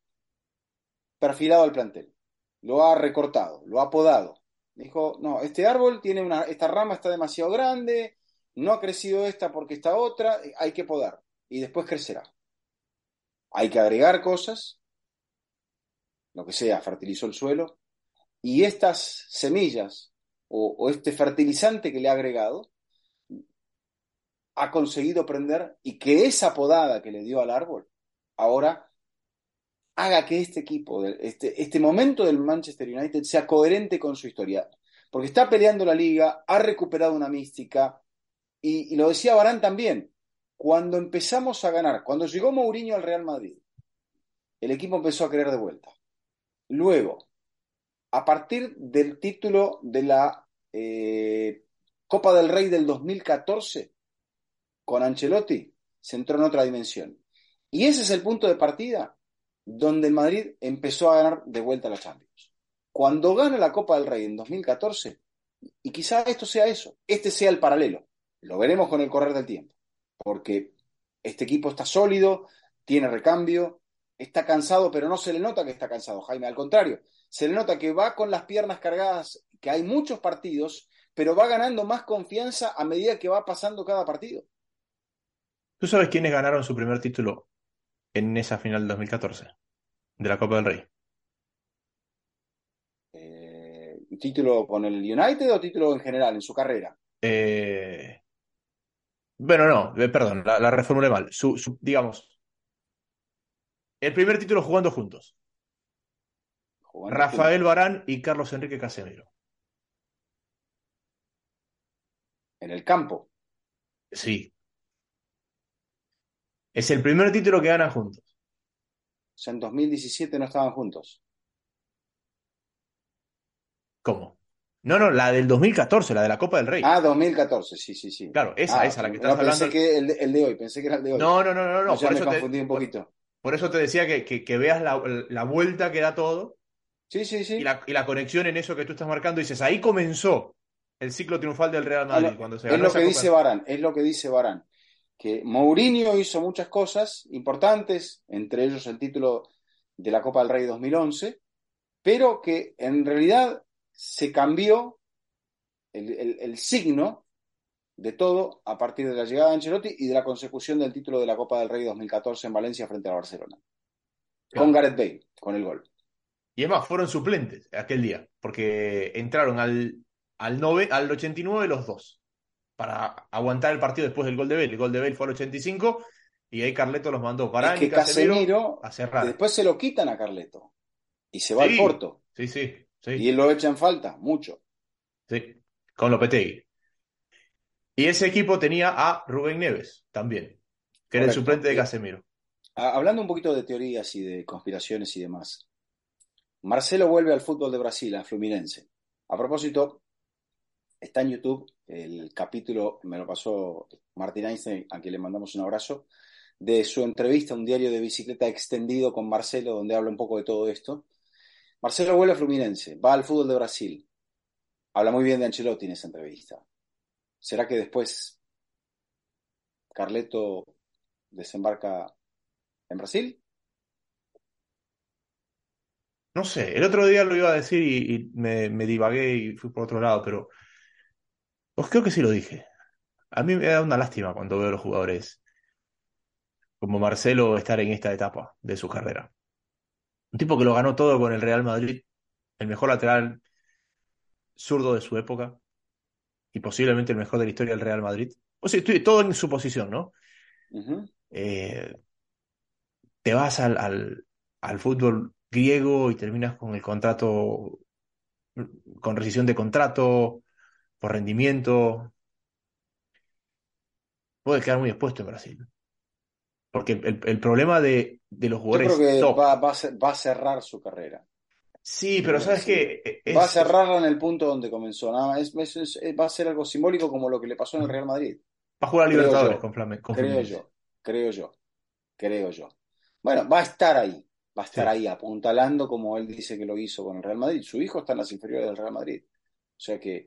perfilado al plantel, lo ha recortado, lo ha podado. Dijo, no, este árbol tiene una, esta rama está demasiado grande, no ha crecido esta porque esta otra, hay que podar y después crecerá. Hay que agregar cosas, lo que sea, fertilizó el suelo, y estas semillas o, o este fertilizante que le ha agregado ha conseguido prender y que esa podada que le dio al árbol ahora haga que este equipo, este, este momento del Manchester United sea coherente con su historia. Porque está peleando la liga, ha recuperado una mística y, lo decía Barán también, cuando empezamos a ganar, cuando llegó Mourinho al Real Madrid, el equipo empezó a querer de vuelta. Luego, a partir del título de la eh, Copa del Rey del 2014, con Ancelotti, se entró en otra dimensión. Y ese es el punto de partida donde el Madrid empezó a ganar de vuelta la Champions. Cuando gana la Copa del Rey en 2014, y quizá esto sea eso, este sea el paralelo, lo veremos con el correr del tiempo, porque este equipo está sólido, tiene recambio, está cansado, pero no se le nota que está cansado, Jaime, al contrario, se le nota que va con las piernas cargadas, que hay muchos partidos, pero va ganando más confianza a medida que va pasando cada partido. ¿Tú sabes quiénes ganaron su primer título en esa final del 2014 de la Copa del Rey? Eh, ¿Título con el United o título en general en su carrera? Eh, Bueno, no, eh, perdón, la, la reformulé mal. Su, su- digamos, El primer título jugando juntos. Jugando Rafael juntos. Barán y Carlos Enrique Casemiro. En el campo. Sí. Es el primer título que ganan juntos. O sea, en 2017 no estaban juntos. ¿Cómo? No, no, la del 2014, la de la Copa del Rey. Ah, 2014, sí, sí, sí. Claro, esa, Ah, esa, la que no, estás hablando. pensé que el el de hoy, pensé que era el de hoy. No, no, no, no, no. ya Por me eso, te, confundí un poquito. por eso te decía que, que, que veas la, la vuelta que da todo Sí, sí, sí. y la, y la conexión en eso que tú estás marcando. Dices, ahí comenzó el ciclo triunfal del Real Madrid. cuando se es ganó lo esa que Copa. dice Barán, es lo que dice Barán. Que Mourinho hizo muchas cosas importantes, entre ellos el título de la Copa del Rey 2011, pero que en realidad se cambió el, el- el signo de todo a partir de la llegada de Ancelotti y de la consecución del título de la Copa del Rey 2014 en Valencia frente a Barcelona. Claro. Con Gareth Bale, con el gol. Y es más, fueron suplentes aquel día, porque entraron al, al, nove- al 89 los dos, para aguantar el partido después del gol de Bale. El gol de Bale fue al 85 y ahí Carleto los mandó Varane es que y Casemiro Casemiro, a cerrar. después se lo quitan a Carleto y se va Sí. al Porto. Sí, sí, sí, Y lo echa en falta, mucho. sí, con Lopetegui. Y ese equipo tenía a Rubén Neves también, que era el suplente de Eh, Casemiro. Hablando un poquito de teorías y de conspiraciones y demás. Marcelo vuelve al fútbol de Brasil, a Fluminense. A propósito, está en YouTube el capítulo, me lo pasó Martín Einstein, a quien le mandamos un abrazo, de su entrevista, un diario de bicicleta extendido con Marcelo, donde habla un poco de todo esto. Marcelo vuelve a Fluminense, va al fútbol de Brasil. Habla muy bien de Ancelotti en esa entrevista. ¿Será que después Carleto desembarca en Brasil? No sé, el otro día lo iba a decir y, me divagué y fui por otro lado, pero pues creo que sí lo dije. A mí me da una lástima cuando veo a los jugadores como Marcelo estar en esta etapa de su carrera. Un tipo que lo ganó todo con el Real Madrid, el mejor lateral zurdo de su época y posiblemente el mejor de la historia del Real Madrid. O sea, estoy todo en su posición, ¿no? Eh, te vas al, al, al fútbol griego y terminas con el contrato, con rescisión de contrato, por rendimiento. Puede quedar muy expuesto en Brasil. Porque el, el problema de, de los Yo jugadores creo que top. va, va a cer- va a cerrar su carrera. Sí, pero en ¿sabes? Es- Va a cerrarla en el punto donde comenzó. Nada más. Es- eh, va a ser algo simbólico como lo que le pasó en el Real Madrid. va a jugar a Libertadores yo. con, Flame- con Creo yo. Creo yo. Creo yo. Bueno, va a estar ahí. Va a estar Sí. ahí apuntalando como él dice que lo hizo con el Real Madrid. Su hijo está en las inferiores del Real Madrid. O sea que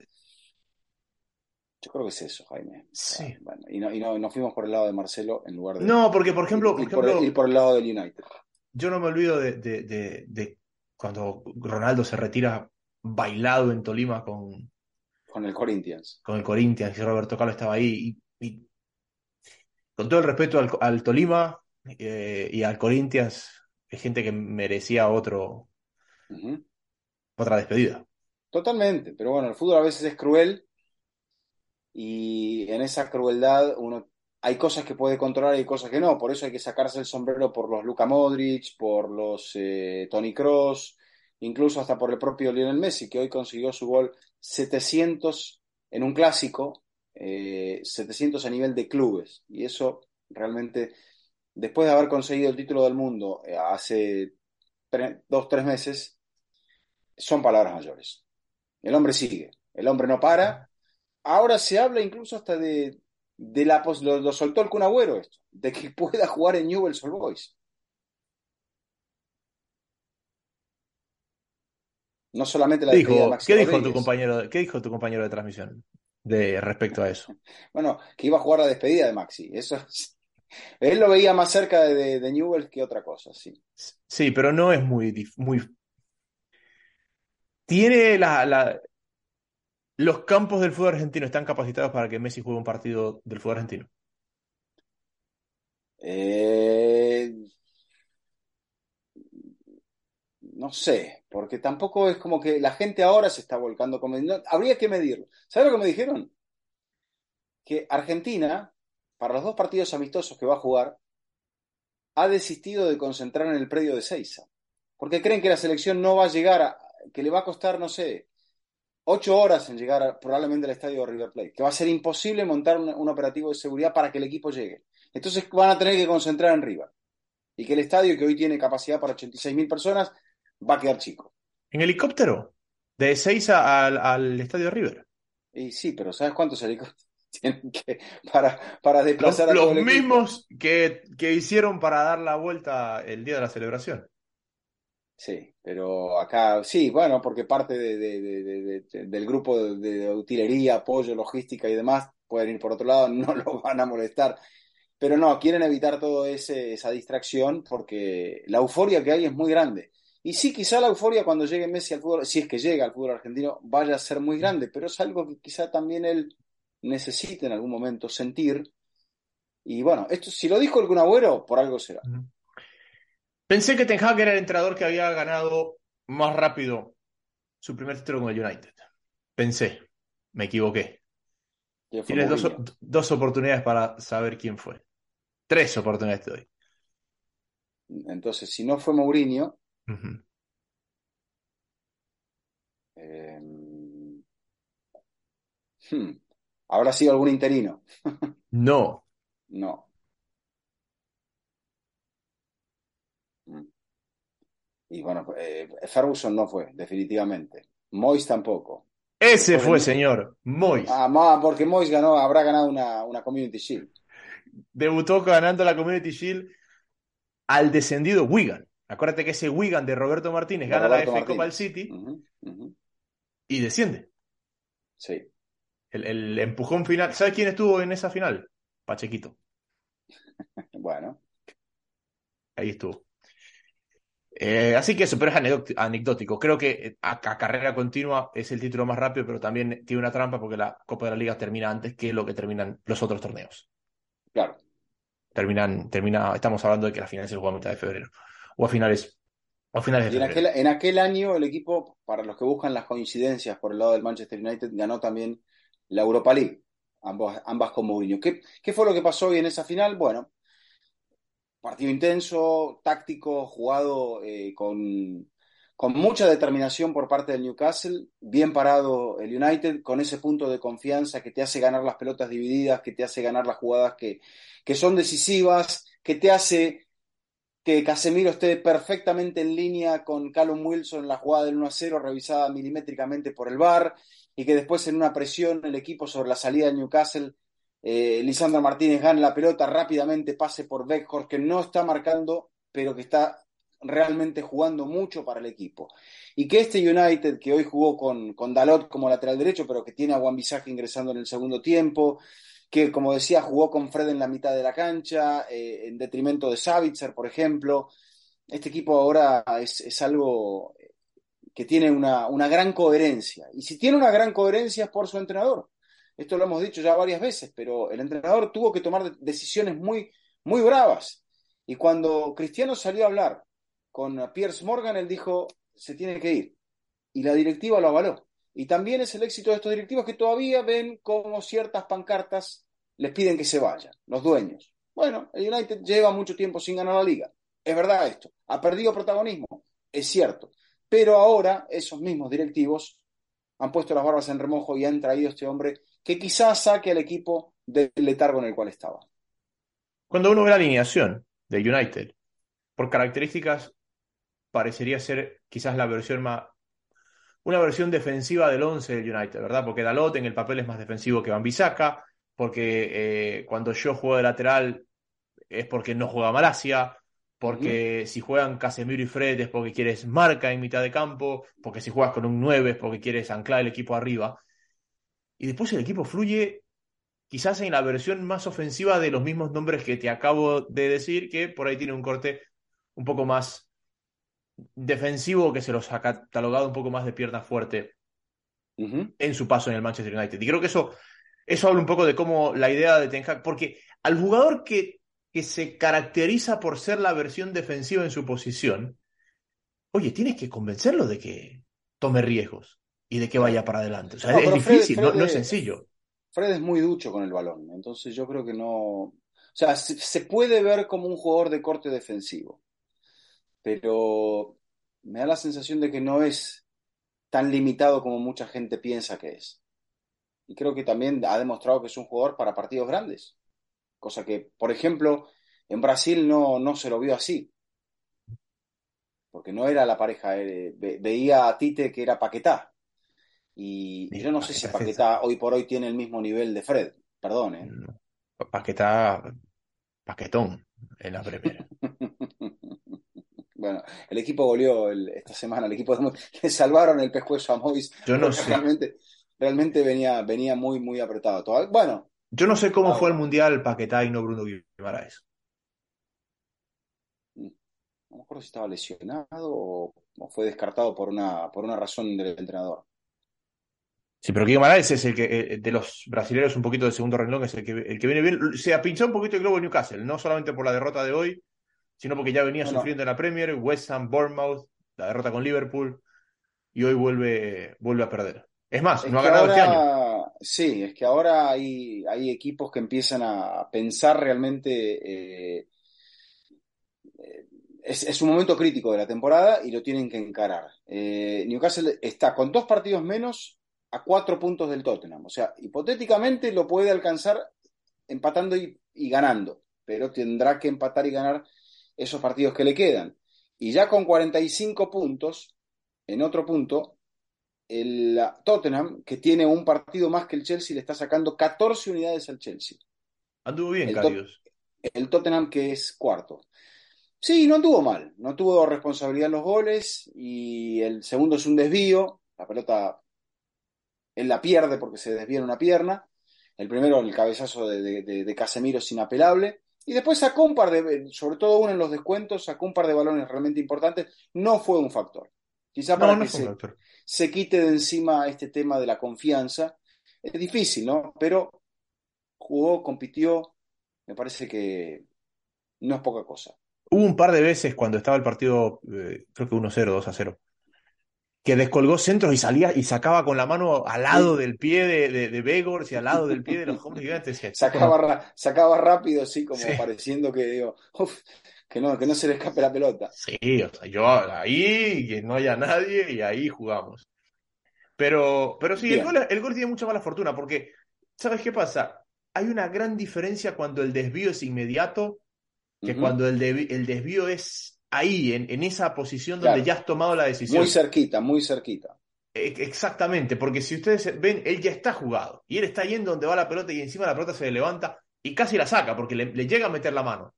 yo creo que es eso, Jaime. Sí. bueno, y no, y no, nos fuimos por el lado de Marcelo en lugar de No, porque por ejemplo, ir, por ejemplo, ir por el lado del United. yo no me olvido de, de, de, de cuando Ronaldo se retira bailado en Tolima con, Con el Corinthians. con el Corinthians y Roberto Carlos estaba ahí. Y, y con todo el respeto al, al Tolima eh, y al Corinthians, es gente que merecía otro, otra despedida. Totalmente, pero bueno, el fútbol a veces es cruel y en esa crueldad uno hay cosas que puede controlar y cosas que no, por eso hay que sacarse el sombrero por los Luka Modric, por los eh, Tony Cross, incluso hasta por el propio Lionel Messi, que hoy consiguió su gol 700 en un clásico, eh, 700 a nivel de clubes, y eso realmente, después de haber conseguido el título del mundo eh, hace dos, tres meses, son palabras mayores. El hombre sigue, el hombre no para. Ahora se habla incluso hasta de, de la pos- lo, lo soltó el Kun Agüero esto, de que pueda jugar en Newell's Old Boys. No solamente la ¿Qué despedida de dijo, Maxi qué dijo tu compañero, qué dijo tu compañero de transmisión de respecto a eso? Bueno, que iba a jugar la despedida de Maxi. Eso es- Él lo veía más cerca de, de, de Newell's que otra cosa, sí. Sí, pero no es muy, muy... Tiene la, la... Los campos del fútbol argentino están capacitados para que Messi juegue un partido del fútbol argentino. Eh, no sé, porque tampoco es como que la gente ahora se está volcando con... no, habría que medirlo. ¿Sabes lo que me dijeron? Que Argentina, para los dos partidos amistosos que va a jugar, ha desistido de concentrar en el predio de Seiza, porque creen que la selección no va a llegar, a, que le va a costar, no sé, ocho horas en llegar probablemente al estadio de River Plate, que va a ser imposible montar un, un, operativo de seguridad para que el equipo llegue. Entonces van a tener que concentrar en River. Y que el estadio, que hoy tiene capacidad para 86.000 personas, va a quedar chico. ¿En helicóptero? De Seiza al, al estadio de River. Y sí, pero ¿sabes cuántos helicópteros tienen que para, para desplazar los, a Los mismos que, que hicieron para dar la vuelta el día de la celebración. Sí, pero acá, sí, bueno, porque parte de, de, de, del grupo de, utilería, apoyo, logística y demás pueden ir por otro lado, no los van a molestar. Pero no, quieren evitar toda esa distracción porque la euforia que hay es muy grande. Y sí, quizá la euforia cuando llegue Messi al fútbol, si es que llega al fútbol argentino, vaya a ser muy grande, pero es algo que quizá también él necesite en algún momento sentir. Y bueno, esto si lo dijo algún agüero, por algo será. Pensé que Ten Hag era el entrenador que había ganado más rápido su primer título con el United. Pensé, me equivoqué. Tienes dos, dos, oportunidades para saber quién fue. Tres oportunidades te doy. Entonces, si no fue Mourinho, uh -huh. eh, hmm, ¿habrá sido algún interino? no. No. Y bueno, eh, Ferguson no fue, definitivamente. Mois tampoco. Ese Después fue, de... señor, Mois. Ah, porque Mois ganó, habrá ganado una, una Community Shield. Debutó ganando la Community Shield al descendido Wigan. Acuérdate que ese Wigan de Roberto Martínez De gana Roberto la FA Cup al. City y desciende. Sí. El, el empujón final. ¿Sabes quién estuvo en esa final? Pachequito. Bueno, Ahí estuvo. Eh, así que eso, pero es anecdótico. Creo que eh, a, a carrera continua es el título más rápido, pero también tiene una trampa porque la Copa de la Liga termina antes que lo que terminan los otros torneos. claro. Terminan, termina, estamos hablando de que la final se juega a mitad de febrero. O a finales, o a finales de en febrero. aquel, en aquel año el equipo, para los que buscan las coincidencias por el lado del Manchester United, ganó también la Europa League, ambos, ambas con Mourinho. ¿Qué, ¿Qué fue lo que pasó hoy en esa final? Bueno, partido intenso, táctico, jugado eh, con, con mucha determinación por parte del Newcastle, bien parado el United, con ese punto de confianza que te hace ganar las pelotas divididas, que te hace ganar las jugadas que, que son decisivas, que te hace que Casemiro esté perfectamente en línea con Callum Wilson en la jugada del 1 a 0, revisada milimétricamente por el VAR, y que después en una presión el equipo sobre la salida del Newcastle, eh, Lisandro Martínez gane la pelota rápidamente, pase por Beckhorst, que no está marcando, pero que está realmente jugando mucho para el equipo. Y que este United, que hoy jugó con, con Dalot como lateral derecho, pero que tiene a Wan Bissaka ingresando en el segundo tiempo, que como decía, jugó con Fred en la mitad de la cancha, eh, en detrimento de Savitzer, por ejemplo. Este equipo ahora es, es algo que tiene una, una, gran coherencia. Y si tiene una gran coherencia es por su entrenador. Esto lo hemos dicho ya varias veces, pero el entrenador tuvo que tomar decisiones muy, muy bravas. Y cuando Cristiano salió a hablar con Piers Morgan, él dijo, se tiene que ir. Y la directiva lo avaló. Y también es el éxito de estos directivos que todavía ven como ciertas pancartas les piden que se vayan, los dueños. Bueno, el United lleva mucho tiempo sin ganar la liga. Es verdad esto. Ha perdido protagonismo. Es cierto. Pero ahora esos mismos directivos han puesto las barbas en remojo y han traído a este hombre que quizás saque al equipo del letargo en el cual estaba. Cuando uno ve la alineación de United, por características parecería ser quizás la versión más una versión defensiva del 11 del United, ¿verdad? Porque Dalot en el papel es más defensivo que Van Bissaka, porque eh, cuando yo juego de lateral es porque no juega Malasia, porque si juegan Casemiro y Fred es porque quieres marca en mitad de campo, porque si juegas con un 9 es porque quieres anclar el equipo arriba. Y después el equipo fluye quizás en la versión más ofensiva de los mismos nombres que te acabo de decir, que por ahí tiene un corte un poco más defensivo que se los ha catalogado un poco más de pierna fuerte uh -huh. en su paso en el Manchester United. Y creo que eso, eso habla un poco de cómo la idea de Ten Hag, porque al jugador que, que se caracteriza por ser la versión defensiva en su posición, oye, tienes que convencerlo de que tome riesgos y de que vaya para adelante. O sea, no, es difícil, Fred, Fred no, no, es sencillo. Fred es muy ducho con el balón, entonces yo creo que no. O sea, se, se puede ver como un jugador de corte defensivo, pero me da la sensación de que no es tan limitado como mucha gente piensa que es. Y creo que también ha demostrado que es un jugador para partidos grandes, cosa que, por ejemplo, en Brasil no, no se lo vio así, porque no era la pareja, eh, ve- veía a Tite que era Paquetá. Y yo no sé si Paquetá hoy por hoy tiene el mismo nivel de Fred, perdón, ¿eh? Paquetá, paquetón en la Premier. Bueno, el equipo goleó el- esta semana, el equipo de le salvaron el pescuezo a Mois, Yo no sé. realmente, realmente venía, venía muy, muy apretado. Todavía- Bueno, Yo no sé cómo fue el. Mundial Paquetá y no Bruno Guimaraes. no me acuerdo si estaba lesionado o, o fue descartado por una, por una razón del entrenador. Sí, pero Guimaraes es el que, eh, de los brasileños un poquito de segundo renglón, es el que, el que viene bien. Se apinchó un poquito el globo de Newcastle, no solamente por la derrota de hoy, sino porque ya venía sufriendo en la Premier, West Ham, Bournemouth, la derrota con Liverpool, y hoy vuelve, vuelve a perder. Es más, Es no ha ganado este año. ahora, sí, es que ahora hay, hay equipos que empiezan a pensar realmente, eh, eh, es, es un momento crítico de la temporada y lo tienen que encarar. Eh, Newcastle está con dos partidos menos a cuatro puntos del Tottenham, o sea, hipotéticamente lo puede alcanzar empatando y, y ganando, pero tendrá que empatar y ganar esos partidos que le quedan. Y ya con 45 puntos, en otro punto, el Tottenham, que tiene un partido más que el Chelsea, le está sacando 14 unidades al Chelsea. Anduvo bien, El. El Tottenham que es cuarto. Sí, no anduvo mal, no tuvo responsabilidad en los goles y el segundo es un desvío, la pelota él la pierde porque se desvía en una pierna, el primero el cabezazo de, de- de- de Casemiro es inapelable y después sacó un par de, sobre todo uno en los descuentos, sacó un par de balones realmente importantes, no fue un factor. Quizá para No, no que se quite de encima este tema de la confianza. Es difícil, ¿no? Pero jugó, compitió, me parece que no es poca cosa. Hubo un par de veces cuando estaba el partido, eh, creo que 1-0, 2-0, que descolgó centros y salía y sacaba con la mano al lado del pie de, de, de Begors y al lado del pie de los hombres gigantes. Sacaba, sacaba rápido, así como Sí. pareciendo que digo, "Uf, que no, que no se le escape la pelota. Sí, o sea, yo ahí, que no haya nadie y ahí jugamos. Pero, pero sí, el gol, el gol tiene mucha mala fortuna porque, ¿sabes qué pasa? Hay una gran diferencia cuando el desvío es inmediato que cuando el, el desvío es ahí, en, en esa posición donde Claro. ya has tomado la decisión. Muy cerquita, muy cerquita. E- Exactamente, porque si ustedes ven, él ya está jugado y él está yendo donde va la pelota y encima la pelota se le levanta y casi la saca porque le, le llega a meter la mano.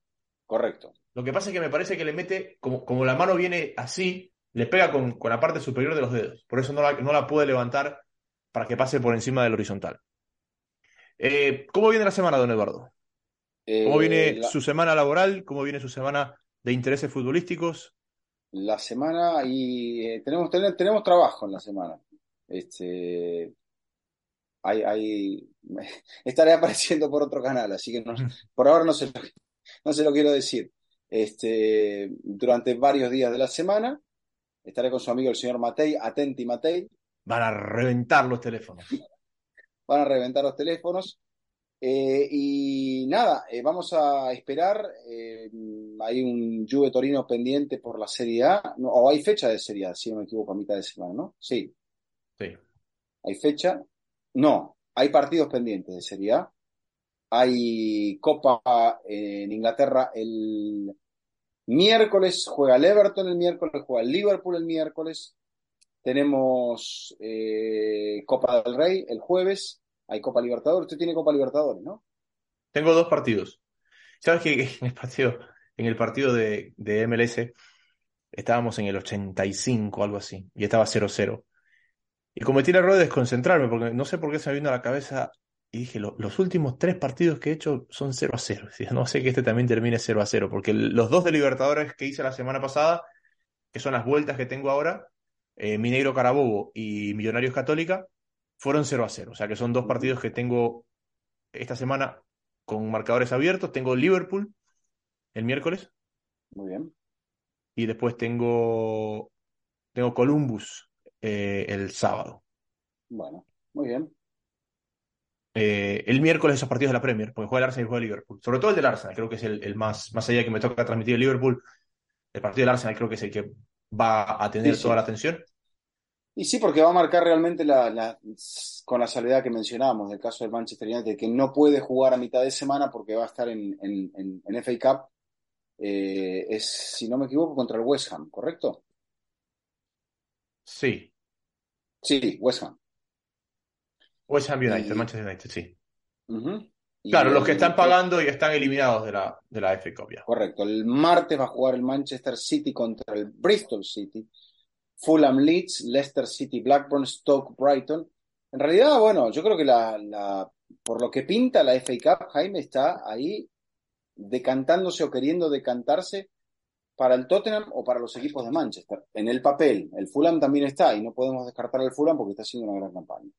Correcto. Lo que pasa es que me parece que le mete, como, como la mano viene así, le pega con, con la parte superior de los dedos. Por eso no la, no la puede levantar para que pase por encima del horizontal. Eh, ¿cómo viene la semana, don Eduardo? ¿Cómo Eh, viene la, su semana laboral? ¿Cómo viene su semana de intereses futbolísticos? la semana y eh, tenemos, ten- tenemos trabajo en la semana. Este, hay, hay, estaré apareciendo por otro canal, así que no, por ahora no se lo, no se lo quiero decir. Este, durante varios días de la semana estaré con su amigo el señor Matei, Atenti Matei, Van a reventar los teléfonos. van a reventar los teléfonos. Eh, y nada, eh, vamos a esperar. eh, hay un Juve Torino pendiente por la Serie A, no, o hay fecha de Serie A, si no me equivoco, a mitad de semana, ¿no? Sí, Sí. hay fecha. No, hay partidos pendientes de Serie A. Hay Copa en Inglaterra el miércoles, juega el Everton el miércoles, juega el Liverpool el miércoles. Tenemos Copa del Rey el jueves. Hay Copa Libertadores. Usted tiene Copa Libertadores, ¿no? Tengo dos partidos. ¿Sabes que en el partido, en el partido de, MLS estábamos en el 85, algo así, y estaba 0-0? Y cometí el error de desconcentrarme, porque no sé por qué se me vino a la cabeza y dije, "Lo- los últimos tres partidos que he hecho son 0 a 0. Decía, no sé que este también termine 0 a 0, porque los dos de Libertadores que hice la semana pasada, que son las vueltas que tengo ahora, eh, Mineiro Carabobo y Millonarios Católica, fueron 0 a 0. O sea que son dos partidos que tengo esta semana con marcadores abiertos. Tengo Liverpool el miércoles Muy bien. y después tengo, tengo Columbus eh, el sábado. Bueno, muy bien. eh, el miércoles esos partidos de la Premier, porque juega el Arsenal y juega el Liverpool. Sobre todo el del Arsenal, creo que es el, más, más allá que me toca transmitir el Liverpool, el partido del Arsenal creo que es el que va a tener toda la atención. Y sí, porque va a marcar realmente la, con la salvedad que mencionábamos del caso del Manchester United, que no puede jugar a mitad de semana porque va a estar en, en, FA Cup. Eh, es, si no me equivoco, contra el West Ham, ¿correcto? Sí. Sí, West Ham. West Ham United, Manchester United, sí. Claro, los que están pagando y están eliminados de la, de la FA Cup Correcto. El martes va a jugar el Manchester City contra el Bristol City, Fulham Leeds, Leicester City Blackburn, Stoke Brighton. En realidad, bueno, yo creo que la, por lo que pinta la FA Cup, Jaime está ahí decantándose o queriendo decantarse para el Tottenham o para los equipos de Manchester. En el papel, el Fulham también está y no podemos descartar al Fulham porque está haciendo una gran campaña.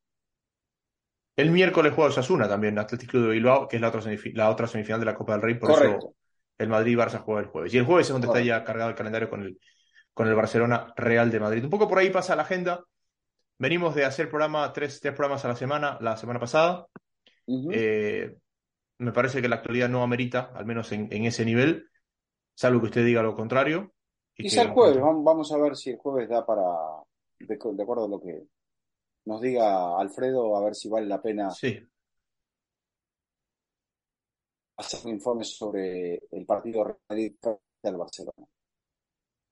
El miércoles juega Osasuna también, Atlético de Bilbao, que es la otra, la otra semifinal de la Copa del Rey, por eso el Madrid-Barça juega el jueves. Y el jueves es donde está ya cargado el calendario con el, con el Barcelona Real de Madrid. Un poco por ahí pasa la agenda. Venimos de hacer programa, tres, tres programas a la semana, la semana pasada. Eh, me parece que la actualidad no amerita, al menos en, ese nivel, salvo que usted diga lo contrario. Quizá el jueves, vamos a ver si el jueves da para, de acuerdo a lo que, nos diga Alfredo a ver si vale la pena sí. hacer un informe sobre el partido del Barcelona.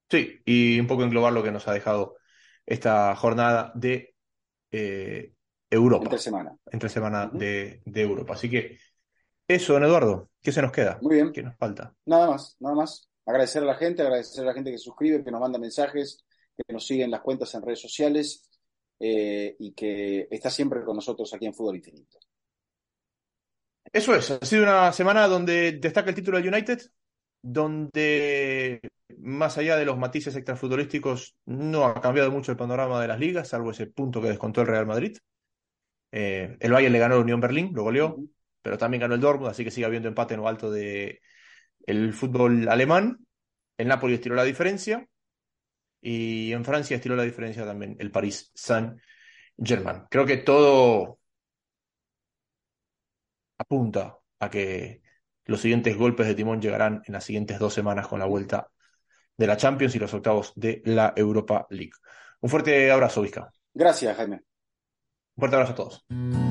Sí, y un poco englobar lo que nos ha dejado esta jornada de eh, Europa. Entre semana. Entre semana de, Europa. Así que eso, don Eduardo, ¿qué se nos queda? Muy bien. ¿Qué nos falta? Nada más, nada más. Agradecer a la gente, agradecer a la gente que se suscribe, que nos manda mensajes, que nos sigue en las cuentas en redes sociales eh, y que está siempre con nosotros aquí en Fútbol Infinito. Eso es, ha sido una semana donde destaca el título del United, donde más allá de los matices extrafutbolísticos no ha cambiado mucho el panorama de las ligas, salvo ese punto que descontó el Real Madrid. Eh, el Bayern le ganó a la Unión Berlín, lo goleó, pero también ganó el Dortmund, así que sigue habiendo empate en lo alto de el fútbol alemán. El Napoli estiró la diferencia y en Francia estiró la diferencia también el Paris Saint-Germain. Creo que todo apunta a que los siguientes golpes de timón llegarán en las siguientes dos semanas con la vuelta de la Champions y los octavos de la Europa League. Un fuerte abrazo, Vizca. Gracias, Jaime. Un fuerte abrazo a todos.